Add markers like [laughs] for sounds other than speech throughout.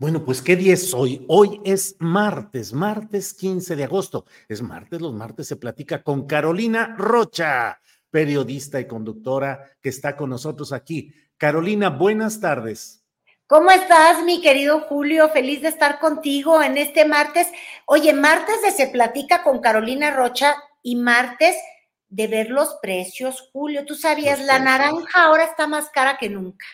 Bueno, pues ¿qué día es hoy? Hoy es martes, martes 15 de agosto. Es martes, los martes se platica con Carolina Rocha, periodista y conductora que está con nosotros aquí. Carolina, buenas tardes. ¿Cómo estás, mi querido Julio? Feliz de estar contigo en este martes. Oye, martes de Se Platica con Carolina Rocha y martes de ver los precios, Julio. Tú sabías, Los la precios. naranja ahora está más cara que nunca.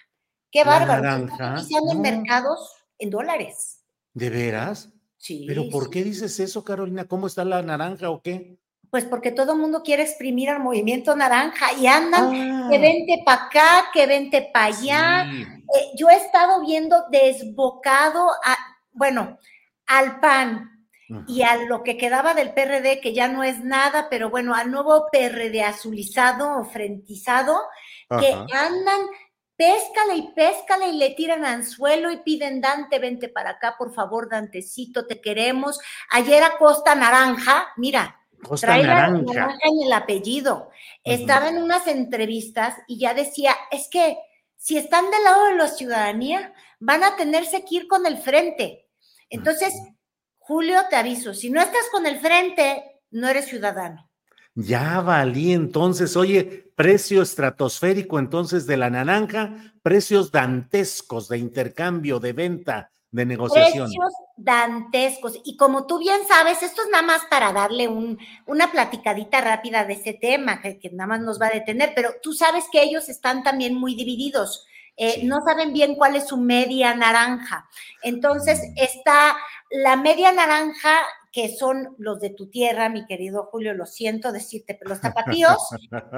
Qué La bárbaro. naranja, Están no. mercados en dólares. ¿De veras? Sí. ¿Pero por sí. qué dices eso, Carolina? ¿Cómo está la naranja o qué? Pues porque todo el mundo quiere exprimir al movimiento naranja y andan Ah, que vente para acá, que vente para allá. sí. Eh, yo he estado viendo desbocado a, bueno, al PAN y a lo que quedaba del PRD, que ya no es nada, pero bueno, al nuevo PRD azulizado o frentizado, que andan, péscale y péscale y le tiran anzuelo y piden Dante, vente para acá, por favor, Dantecito, te queremos. Ayer a Costa Naranja, mira, Costa trae la naranja. naranja en el apellido. Estaba en unas entrevistas y ya decía, es que si están del lado de la ciudadanía, van a tenerse que ir con el frente. Entonces, Julio, te aviso, si no estás con el frente, no eres ciudadano. Ya valí entonces, oye, precio estratosférico entonces de la naranja, precios dantescos de intercambio, de venta, de negociación. Precios dantescos. Y como tú bien sabes, esto es nada más para darle un, una platicadita rápida de ese tema, que, que nada más nos va a detener, pero tú sabes que ellos están también muy divididos. Eh, Sí. No saben bien cuál es su media naranja. Entonces Mm. está la media naranja, que son los de tu tierra, mi querido Julio, lo siento decirte, pero los [laughs] tapatíos,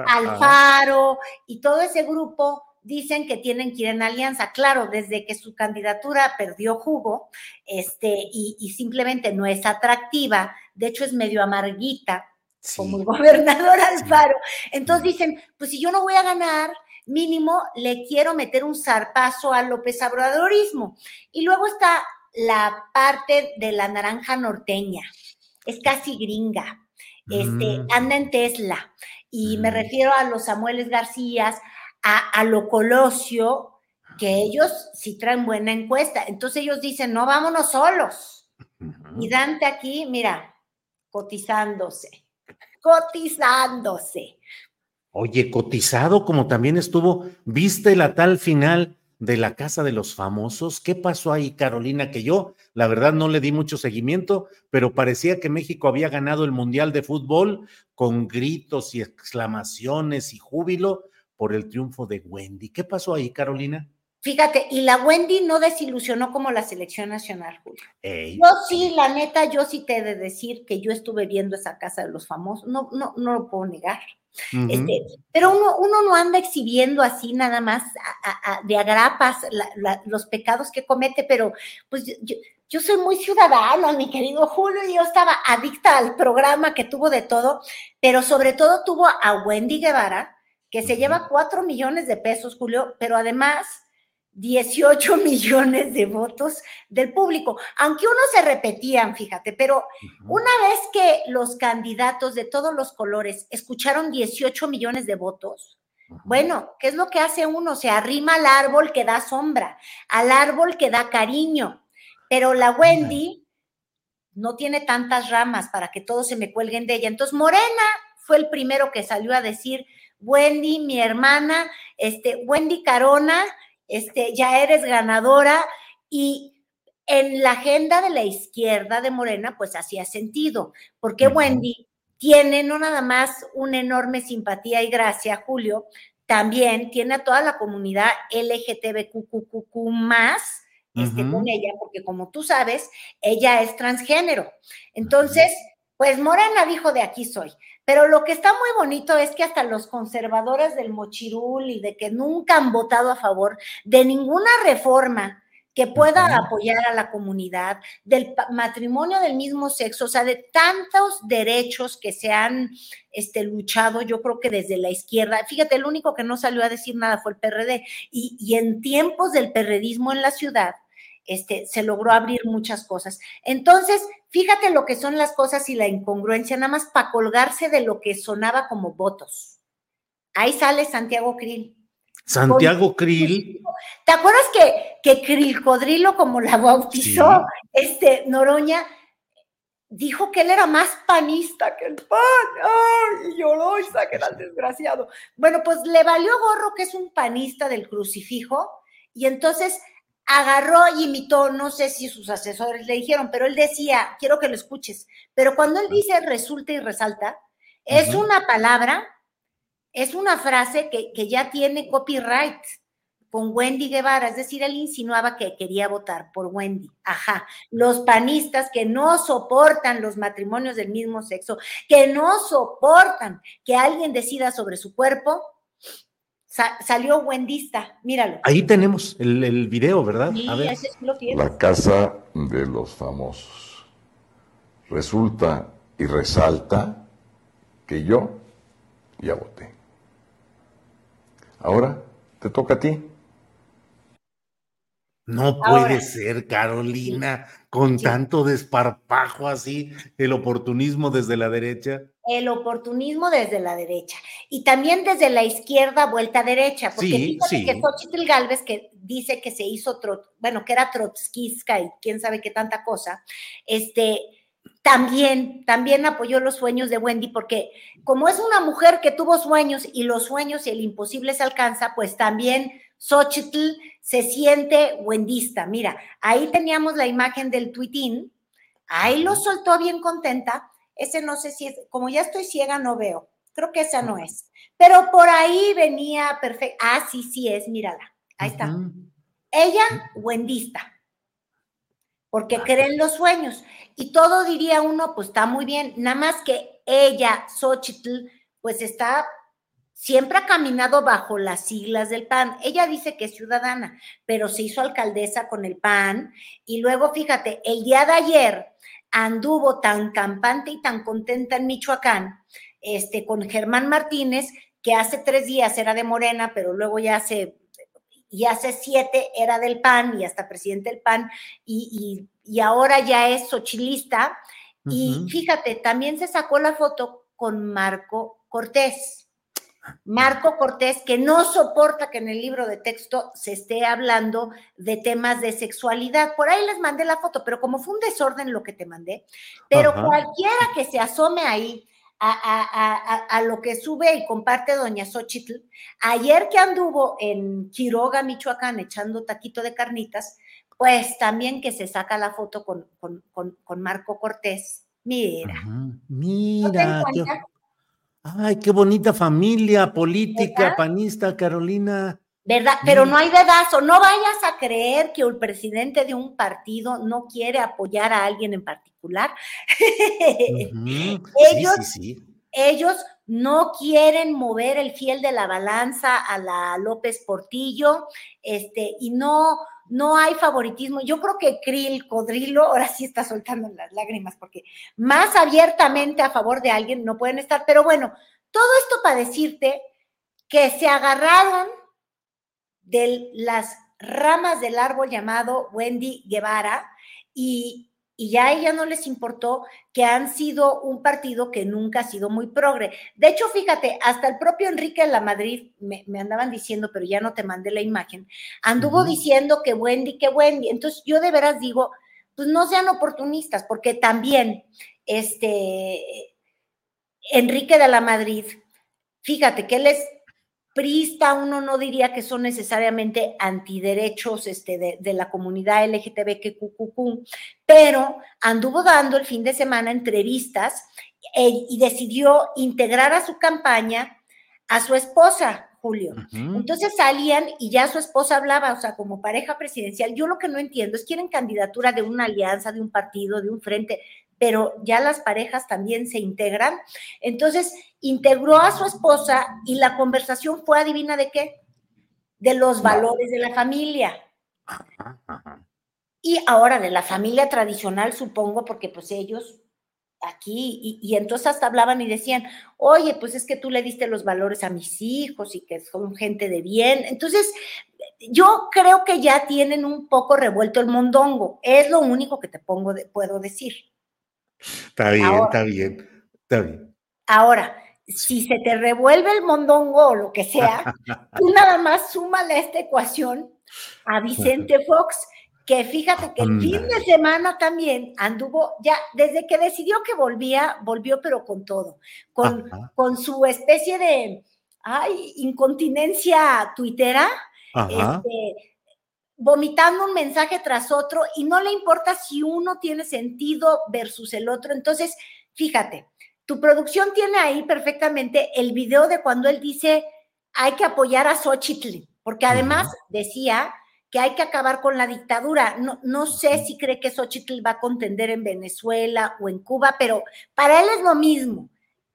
Alfaro y todo ese grupo dicen que tienen que ir en alianza. Claro, desde que su candidatura perdió jugo este, y, y simplemente no es atractiva, de hecho es medio amarguita, Sí. como el gobernador [laughs] Alfaro. Entonces dicen, pues si yo no voy a ganar, mínimo le quiero meter un zarpazo al López Obradorismo. Y luego está la parte de la naranja norteña, es casi gringa, este, Mm. anda en Tesla. Y me Mm. refiero a los Samueles Garcías, a, a lo Colosio, que ellos sí traen buena encuesta. Entonces ellos dicen, no, vámonos solos. Y Dante aquí, mira, cotizándose, cotizándose. Oye, cotizado como también estuvo, ¿viste la tal final de la Casa de los Famosos? ¿Qué pasó ahí, Carolina? Que yo, la verdad, no le di mucho seguimiento, pero parecía que México había ganado el Mundial de Fútbol con gritos y exclamaciones y júbilo por el triunfo de Wendy. ¿Qué pasó ahí, Carolina? Fíjate, y la Wendy no desilusionó como la selección nacional, Julio. Ey, Yo sí, la neta, yo sí te he de decir que yo estuve viendo esa casa de los famosos, no, no, no lo puedo negar. Este, pero uno, uno no anda exhibiendo así nada más a- a- a- de agrapas la- la- los pecados que comete, pero pues yo, yo- yo soy muy ciudadana, mi querido Julio, y yo estaba adicta al programa que tuvo de todo, pero sobre todo tuvo a Wendy Guevara, que se lleva cuatro millones de pesos, Julio, pero además 18 [laughs] millones de votos del público, aunque unos se repetían, fíjate, pero una vez que los candidatos de todos los colores escucharon 18 millones de votos, bueno, ¿qué es lo que hace uno? Se arrima al árbol que da sombra, al árbol que da cariño. pero la Wendy no tiene tantas ramas para que todos se me cuelguen de ella. Entonces, Morena fue el primero que salió a decir, Wendy, mi hermana, este, Wendy Carona, este, ya eres ganadora y en la agenda de la izquierda de Morena, pues hacía sentido, porque Wendy tiene no nada más una enorme simpatía y gracia, Julio, también tiene a toda la comunidad LGTBQQQ más este, con ella, porque como tú sabes, ella es transgénero. Entonces, pues Morena dijo de aquí soy. Pero lo que está muy bonito es que hasta los conservadores del mochirul y de que nunca han votado a favor de ninguna reforma que pueda apoyar a la comunidad, del matrimonio del mismo sexo, o sea, de tantos derechos que se han este, luchado, yo creo que desde la izquierda. Fíjate, el único que no salió a decir nada fue el PRD. Y, y en tiempos del perredismo en la ciudad, este, se logró abrir muchas cosas. Entonces, fíjate lo que son las cosas y la incongruencia, nada más para colgarse de lo que sonaba como votos. Ahí sale Santiago Krill. Santiago Krill. ¿Te acuerdas que, que Krill Codrilo, como la bautizó este Noroña, dijo que él era más panista que el pan? ¡Ay! Y lloró y que era el desgraciado. Bueno, pues le valió gorro que es un panista del crucifijo y entonces agarró y imitó, no sé si sus asesores le dijeron, pero él decía, quiero que lo escuches, pero cuando él dice resulta y resalta, es una palabra, es una frase que, que, ya tiene copyright con Wendy Guevara, es decir, él insinuaba que quería votar por Wendy. Ajá, los panistas que no soportan los matrimonios del mismo sexo, que no soportan que alguien decida sobre su cuerpo, salió Wendista, míralo. Ahí tenemos el, el video, ¿verdad? A ver. La casa de los famosos. Resulta y resalta que yo ya voté. Ahora te toca a ti. No puede ser, Carolina, con tanto desparpajo así, el oportunismo desde la derecha. El oportunismo desde la derecha. Y también desde la izquierda, vuelta a derecha. Porque sí, sí. que Xochitl Galvez, que dice que se hizo, bueno, que era trotskista y quién sabe qué tanta cosa, este, también, también apoyó los sueños de Wendy, porque como es una mujer que tuvo sueños y los sueños y el imposible se alcanza, pues también Xochitl se siente wendista. Mira, ahí teníamos la imagen del tuitín, ahí lo soltó bien contenta. Ese no sé si es, como ya estoy ciega, no veo. Creo que esa no es. Pero por ahí venía perfecto. Ah, sí, sí es, mírala. Ahí está. Ella, wendista. Porque ah, creen los sueños. Y todo diría uno, pues está muy bien. Nada más que ella, Xochitl, pues está siempre ha caminado bajo las siglas del PAN. Ella dice que es ciudadana, pero se hizo alcaldesa con el PAN y luego, fíjate, el día de ayer anduvo tan campante y tan contenta en Michoacán, este, con Germán Martínez, que hace tres días era de Morena, pero luego ya hace, y hace siete era del PAN y hasta presidente del PAN, y, ahora ya es sochilista. Y fíjate, también se sacó la foto con Marco Cortés. Marco Cortés, que no soporta que en el libro de texto se esté hablando de temas de sexualidad. Por ahí les mandé la foto, pero como fue un desorden lo que te mandé, pero cualquiera que se asome ahí a, lo que sube y comparte doña Xochitl, ayer que anduvo en Quiroga, Michoacán, echando taquito de carnitas, pues también que se saca la foto con, con, Marco Cortés. Mira. Mira. Ay, qué bonita familia política, panista, Carolina. ¿Verdad? Pero no hay dedazo. No vayas a creer que el presidente de un partido no quiere apoyar a alguien en particular. ellos, ellos no quieren mover el fiel de la balanza a la López Portillo, este, y no, no hay favoritismo. Yo creo que Krill Codrilo ahora sí está soltando las lágrimas porque más abiertamente a favor de alguien no pueden estar. Pero bueno, todo esto para decirte que se agarraron de las ramas del árbol llamado Wendy Guevara y y ya a ella no les importó que han sido un partido que nunca ha sido muy progre. De hecho, fíjate, hasta el propio Enrique de la Madrid me, andaban diciendo, pero ya no te mandé la imagen, anduvo diciendo que Wendy, que Wendy. Entonces yo de veras digo, pues no sean oportunistas, porque también este Enrique de la Madrid, fíjate que él es prista, uno no diría que son necesariamente antiderechos este, de, de la comunidad LGTBQ, pero anduvo dando el fin de semana entrevistas eh, y decidió integrar a su campaña a su esposa, Julio. Entonces salían y ya su esposa hablaba, o sea, como pareja presidencial. Yo lo que no entiendo es quieren candidatura de una alianza, de un partido, de un frente, pero ya las parejas también se integran. Entonces, integró a su esposa y la conversación fue, adivina de qué, de los valores de la familia. Y ahora de la familia tradicional, supongo, porque pues ellos aquí, y, entonces hasta hablaban y decían, oye, pues es que tú le diste los valores a mis hijos y que son gente de bien. Entonces, yo creo que ya tienen un poco revuelto el mondongo, es lo único que te pongo puedo decir. Está bien, está bien, está bien. Ahora, si se te revuelve el mondongo o lo que sea, tú [laughs] nada más súmale a esta ecuación a Vicente Fox, que fíjate que el fin de semana también anduvo, ya desde que decidió que volvía, volvió pero con todo, con, con su especie de, ay, incontinencia tuitera, este, vomitando un mensaje tras otro y no le importa si uno tiene sentido versus el otro. Entonces, fíjate, tu producción tiene ahí perfectamente el video de cuando él dice hay que apoyar a Xochitl, porque además decía que hay que acabar con la dictadura. No, no sé si cree que Xochitl va a contender en Venezuela o en Cuba, pero para él es lo mismo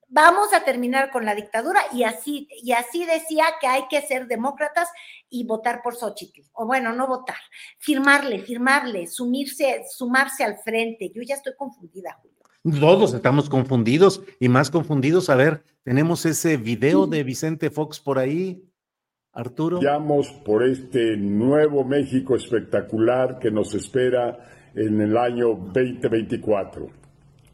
vamos a terminar con la dictadura y así, y así decía que hay que ser demócratas y votar por Xochitl, o bueno, no votar, firmarle, firmarle, sumirse, sumarse al frente. Yo ya estoy confundida, Julio. Todos estamos confundidos y más confundidos. A ver, tenemos ese video de Vicente Fox por ahí. Arturo. Vamos por este nuevo México espectacular que nos espera en el año 2024.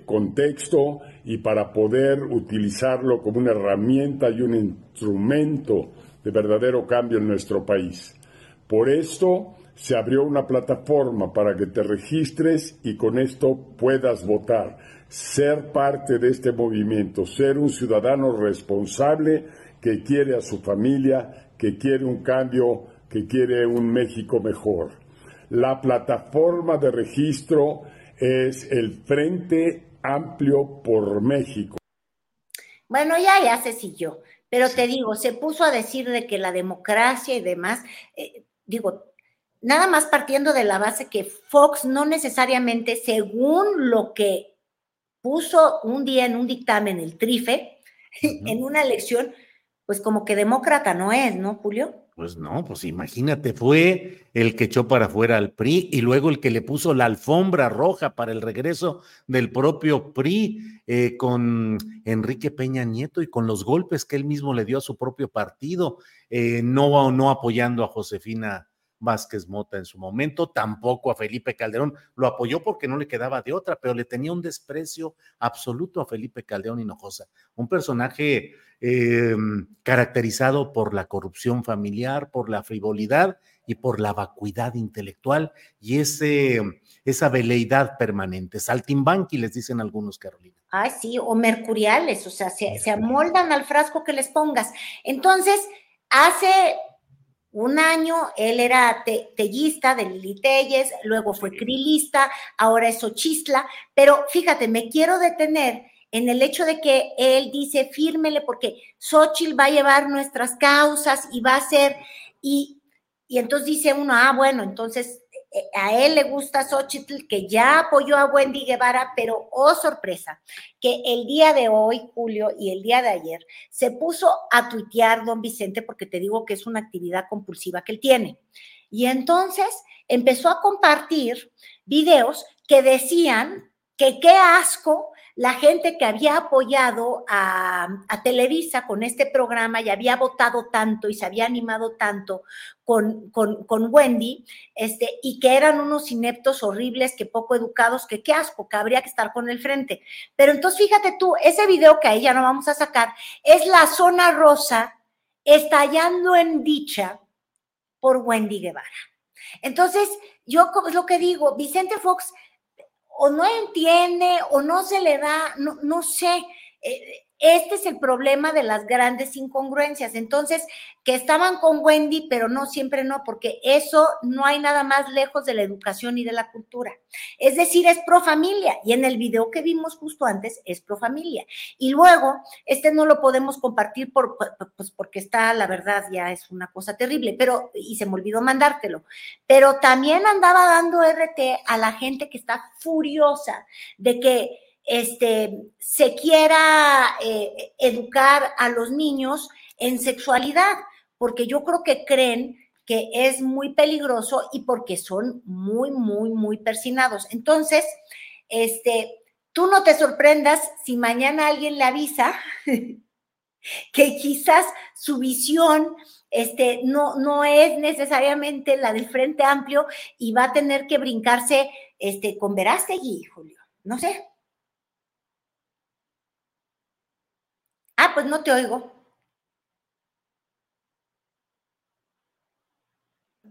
Contexto y para poder utilizarlo como una herramienta y un instrumento de verdadero cambio en nuestro país. Por esto se abrió una plataforma para que te registres y con esto puedas votar, ser parte de este movimiento, ser un ciudadano responsable que quiere a su familia, que quiere un cambio, que quiere un México mejor. La plataforma de registro es el Frente Amplio por México. Bueno, ya, ya se siguió, pero te digo, se puso a decir de que la democracia y demás, eh, digo, nada más partiendo de la base que Fox no necesariamente, según lo que puso un día en un dictamen el TRIFE, [laughs] en una elección, pues como que demócrata no es, ¿no, Julio? Pues no, pues imagínate, fue el que echó para afuera al PRI y luego el que le puso la alfombra roja para el regreso del propio PRI eh, con Enrique Peña Nieto y con los golpes que él mismo le dio a su propio partido, eh, no, no apoyando a Josefina Vázquez Mota en su momento, tampoco a Felipe Calderón, lo apoyó porque no le quedaba de otra, pero le tenía un desprecio absoluto a Felipe Calderón Hinojosa, un personaje eh, caracterizado por la corrupción familiar, por la frivolidad y por la vacuidad intelectual y ese, esa veleidad permanente. Saltimbanqui, les dicen algunos, Carolina. Ay, sí, o mercuriales, o sea, se, se amoldan al frasco que les pongas. Entonces, hace un año él era tellista de Lili Telles, luego fue crilista, ahora es ochistla, pero fíjate, me quiero detener en el hecho de que él dice, fírmele porque Xochitl va a llevar nuestras causas y va a ser, y, y entonces dice uno, ah, bueno, entonces a él le gusta Xochitl, que ya apoyó a Wendy Guevara, pero oh sorpresa, que el día de hoy, Julio, y el día de ayer, se puso a tuitear don Vicente, porque te digo que es una actividad compulsiva que él tiene. Y entonces empezó a compartir videos que decían que qué asco la gente que había apoyado a, Televisa con este programa y había votado tanto y se había animado tanto con, con, Wendy, este, y que eran unos ineptos horribles, que poco educados, que qué asco, que habría que estar con el frente. Pero entonces fíjate tú, ese video que ahí ya no vamos a sacar es la zona rosa estallando en dicha por Wendy Guevara. Entonces, yo es lo que digo, Vicente Fox o no entiende o no se le da, no, no sé. Eh, este es el problema de las grandes incongruencias. Entonces, que estaban con Wendy, pero no siempre no, porque eso no hay nada más lejos de la educación y de la cultura. Es decir, es pro familia. Y en el video que vimos justo antes, es pro familia. Y luego, este no lo podemos compartir por, pues porque está, la verdad, ya es una cosa terrible, pero, y se me olvidó mandártelo. Pero también andaba dando RT a la gente que está furiosa de que este, se quiera eh, educar a los niños en sexualidad, porque yo creo que creen que es muy peligroso y porque son muy, muy, muy persinados. Entonces, este, tú no te sorprendas si mañana alguien le avisa [laughs] que quizás su visión este, no, no es necesariamente la del Frente Amplio y va a tener que brincarse este, con Verástegui, Julio. No sé. Ah, pues no te oigo.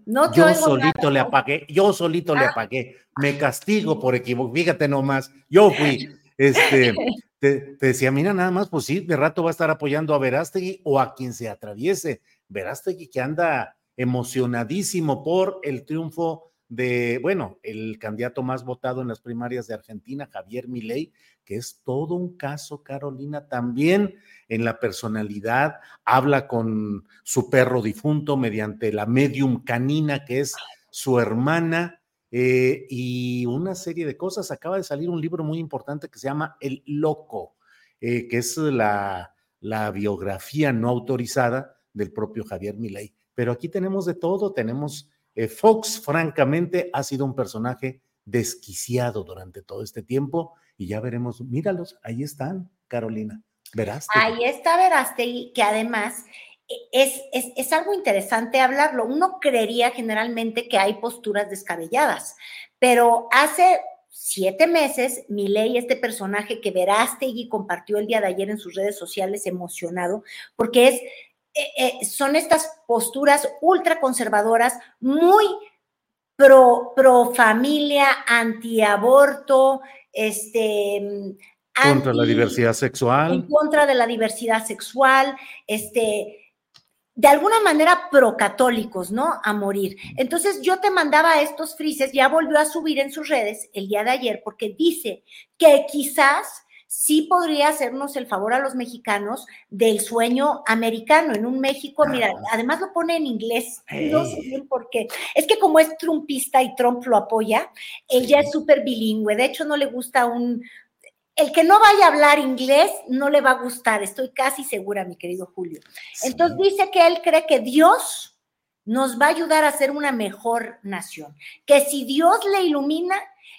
No te yo solito le apagué, yo solito le ah. apagué. Me castigo por equivocar. Fíjate nomás, yo fui. Este, [laughs] te, decía, mira, nada más, pues sí, de rato va a estar apoyando a Verástegui o a quien se atraviese. Verástegui que anda emocionadísimo por el triunfo de, bueno, el candidato más votado en las primarias de Argentina, Javier Milei, que es todo un caso, Carolina, también en la personalidad, habla con su perro difunto mediante la medium canina, que es su hermana, eh, y una serie de cosas. Acaba de salir un libro muy importante que se llama El Loco, eh, que es la, la biografía no autorizada del propio Javier Milei. Pero aquí tenemos de todo, tenemos eh, Fox, francamente, ha sido un personaje desquiciado durante todo este tiempo y ya veremos, míralos, ahí están, Carolina, Veraste. Ahí está Veraste, que además eh, es, es, es, algo interesante hablarlo. Uno creería generalmente que hay posturas descabelladas, pero hace siete meses, Milei, este personaje que Verástegui compartió el día de ayer en sus redes sociales emocionado, porque es eh, eh, son estas posturas ultraconservadoras muy pro, pro familia, antiaborto, este, contra la diversidad sexual. En contra de la diversidad sexual, este, de alguna manera procatólicos, ¿no? A morir. Entonces yo te mandaba estos frises, ya volvió a subir en sus redes el día de ayer, porque dice que quizás sí podría hacernos el favor a los mexicanos del sueño americano en un México, mira, además lo pone en inglés, no sé bien por qué. Es que como es trumpista y Trump lo apoya, ella es súper bilingüe, de hecho no le gusta un... El que no vaya a hablar inglés no le va a gustar, estoy casi segura, mi querido Julio. Entonces dice que él cree que Dios nos va a ayudar a ser una mejor nación, que si Dios le ilumina,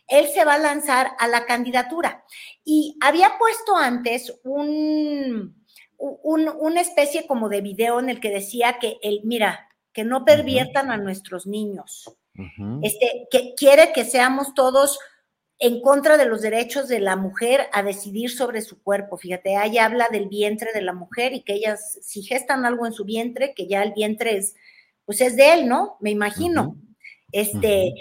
él se va a lanzar a la candidatura. Y había puesto antes un, una especie como de video en el que decía que él, mira, que no perviertan a nuestros niños. este, que quiere que seamos todos en contra de los derechos de la mujer a decidir sobre su cuerpo. Fíjate, ahí habla del vientre de la mujer y que ellas, si gestan algo en su vientre, que ya el vientre es pues es de él, ¿no? Me imagino. Este,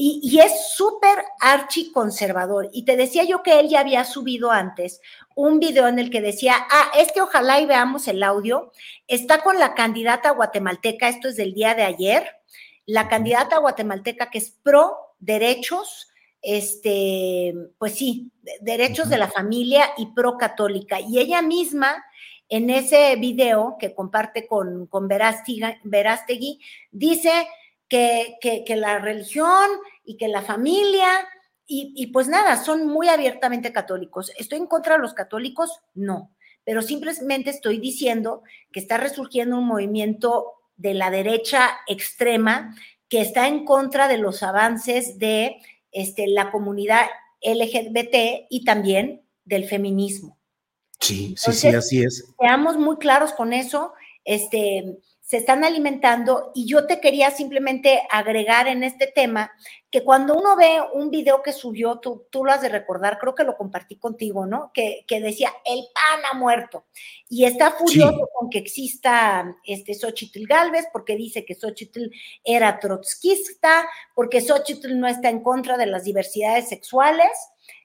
y, es súper archiconservador. Y te decía yo que él ya había subido antes un video en el que decía, ah, este ojalá y veamos el audio, está con la candidata guatemalteca, esto es del día de ayer, la candidata guatemalteca que es pro derechos, este, pues sí, derechos de la familia y pro católica. Y ella misma en ese video que comparte con, con Verástegui, dice que, que, la religión y que la familia, y, y, pues nada, son muy abiertamente católicos. ¿Estoy en contra de los católicos? No, pero simplemente estoy diciendo que está resurgiendo un movimiento de la derecha extrema que está en contra de los avances de este, la comunidad LGBT y también del feminismo. Sí, sí, sí, así es. Seamos muy claros con eso. Este, se están alimentando y yo te quería simplemente agregar en este tema que cuando uno ve un video que subió, tú, tú lo has de recordar, creo que lo compartí contigo, ¿no? Que, que decía, el pan ha muerto. Y está furioso con que exista este Xochitl Galvez, porque dice que Xochitl era trotskista, porque Xochitl no está en contra de las diversidades sexuales.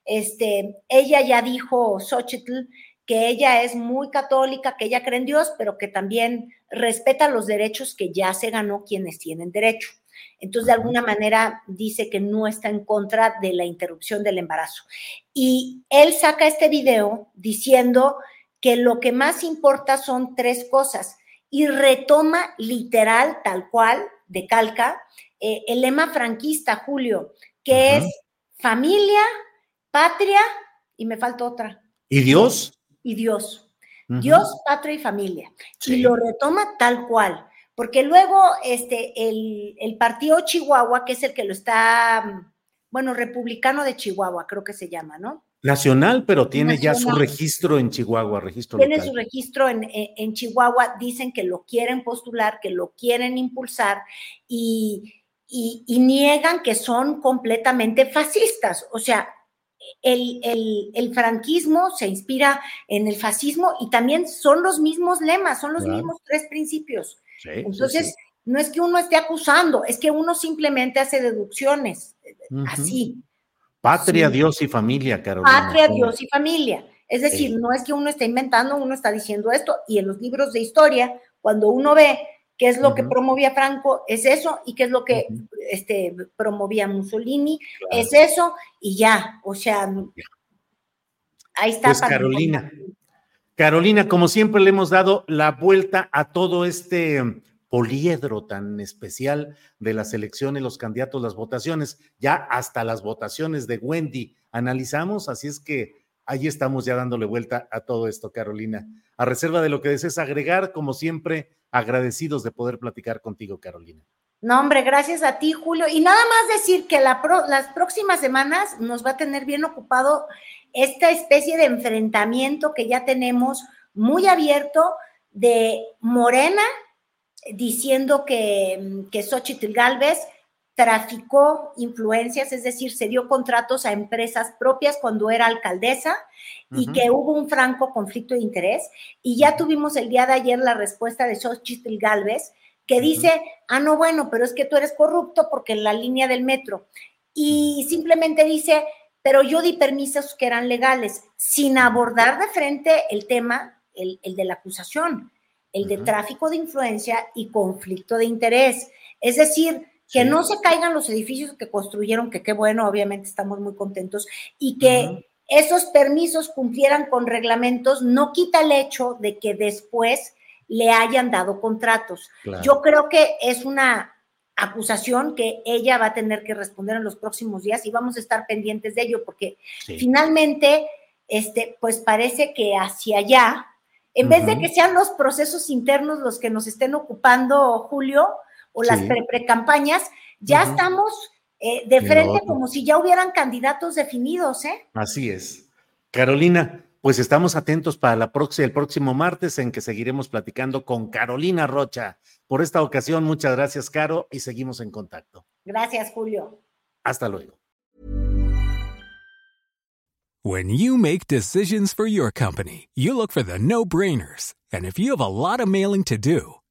Este, ella ya dijo, Xochitl, que ella es muy católica, que ella cree en Dios, pero que también respeta los derechos que ya se ganó quienes tienen derecho. Entonces, de alguna manera dice que no está en contra de la interrupción del embarazo. Y él saca este video diciendo que lo que más importa son tres cosas y retoma literal, tal cual, de calca, eh, el lema franquista, Julio, que es familia, patria y me falta otra. ¿Y Dios? Y Dios. Dios, patria y familia. Y lo retoma tal cual. Porque luego este, el, partido Chihuahua, que es el que lo está, bueno, republicano de Chihuahua, creo que se llama, ¿no? Nacional, pero tiene ya su registro en Chihuahua, registro Tiene su registro en, Chihuahua, dicen que lo quieren postular, que lo quieren impulsar y, y niegan que son completamente fascistas. O sea, el, franquismo se inspira en el fascismo y también son los mismos lemas, son los mismos tres principios. Entonces, no es que uno esté acusando, es que uno simplemente hace deducciones, así. Patria, Dios y familia, Carolina. Patria, Dios y familia. Es decir, no es que uno esté inventando, uno está diciendo esto, y en los libros de historia, cuando uno ve qué es lo que promovía Franco, es eso, y qué es lo que este, promovía Mussolini, es eso, y ya, o sea, ahí está. Pues Carolina, Carolina, como siempre le hemos dado la vuelta a todo este poliedro tan especial de las elecciones, los candidatos, las votaciones, ya hasta las votaciones de Wendy. Analizamos, así es que ahí estamos ya dándole vuelta a todo esto, Carolina. A reserva de lo que desees agregar, como siempre, agradecidos de poder platicar contigo, Carolina. No, hombre, gracias a ti, Julio. Y nada más decir que las próximas semanas nos va a tener bien ocupado esta especie de enfrentamiento que ya tenemos muy abierto de Morena diciendo que, que Xochitl Galvez traficó influencias, es decir, se dio contratos a empresas propias cuando era alcaldesa y que hubo un franco conflicto de interés. Y ya tuvimos el día de ayer la respuesta de Xochitl Galvez, que dice, ah, no, bueno, pero es que tú eres corrupto porque en la línea del metro. Y simplemente dice, pero yo di permisos que eran legales, sin abordar de frente el tema, el, de la acusación, el de tráfico de influencia y conflicto de interés. Es decir, que no se caigan los edificios que construyeron, que qué bueno, obviamente estamos muy contentos, y que esos permisos cumplieran con reglamentos, no quita el hecho de que después le hayan dado contratos. Yo creo que es una acusación que ella va a tener que responder en los próximos días y vamos a estar pendientes de ello porque finalmente, este, pues parece que hacia allá, en vez de que sean los procesos internos los que nos estén ocupando, Julio, o las pre-campañas, ya estamos eh, de frente como si ya hubieran candidatos definidos, ¿eh? Así es. Carolina, pues estamos atentos para la próxima, el próximo martes en que seguiremos platicando con Carolina Rocha. Por esta ocasión, muchas gracias, Caro, y seguimos en contacto. Gracias, Julio. Hasta luego. When you make decisions for your company, you look for the no-brainers. And if you have a lot of mailing to do,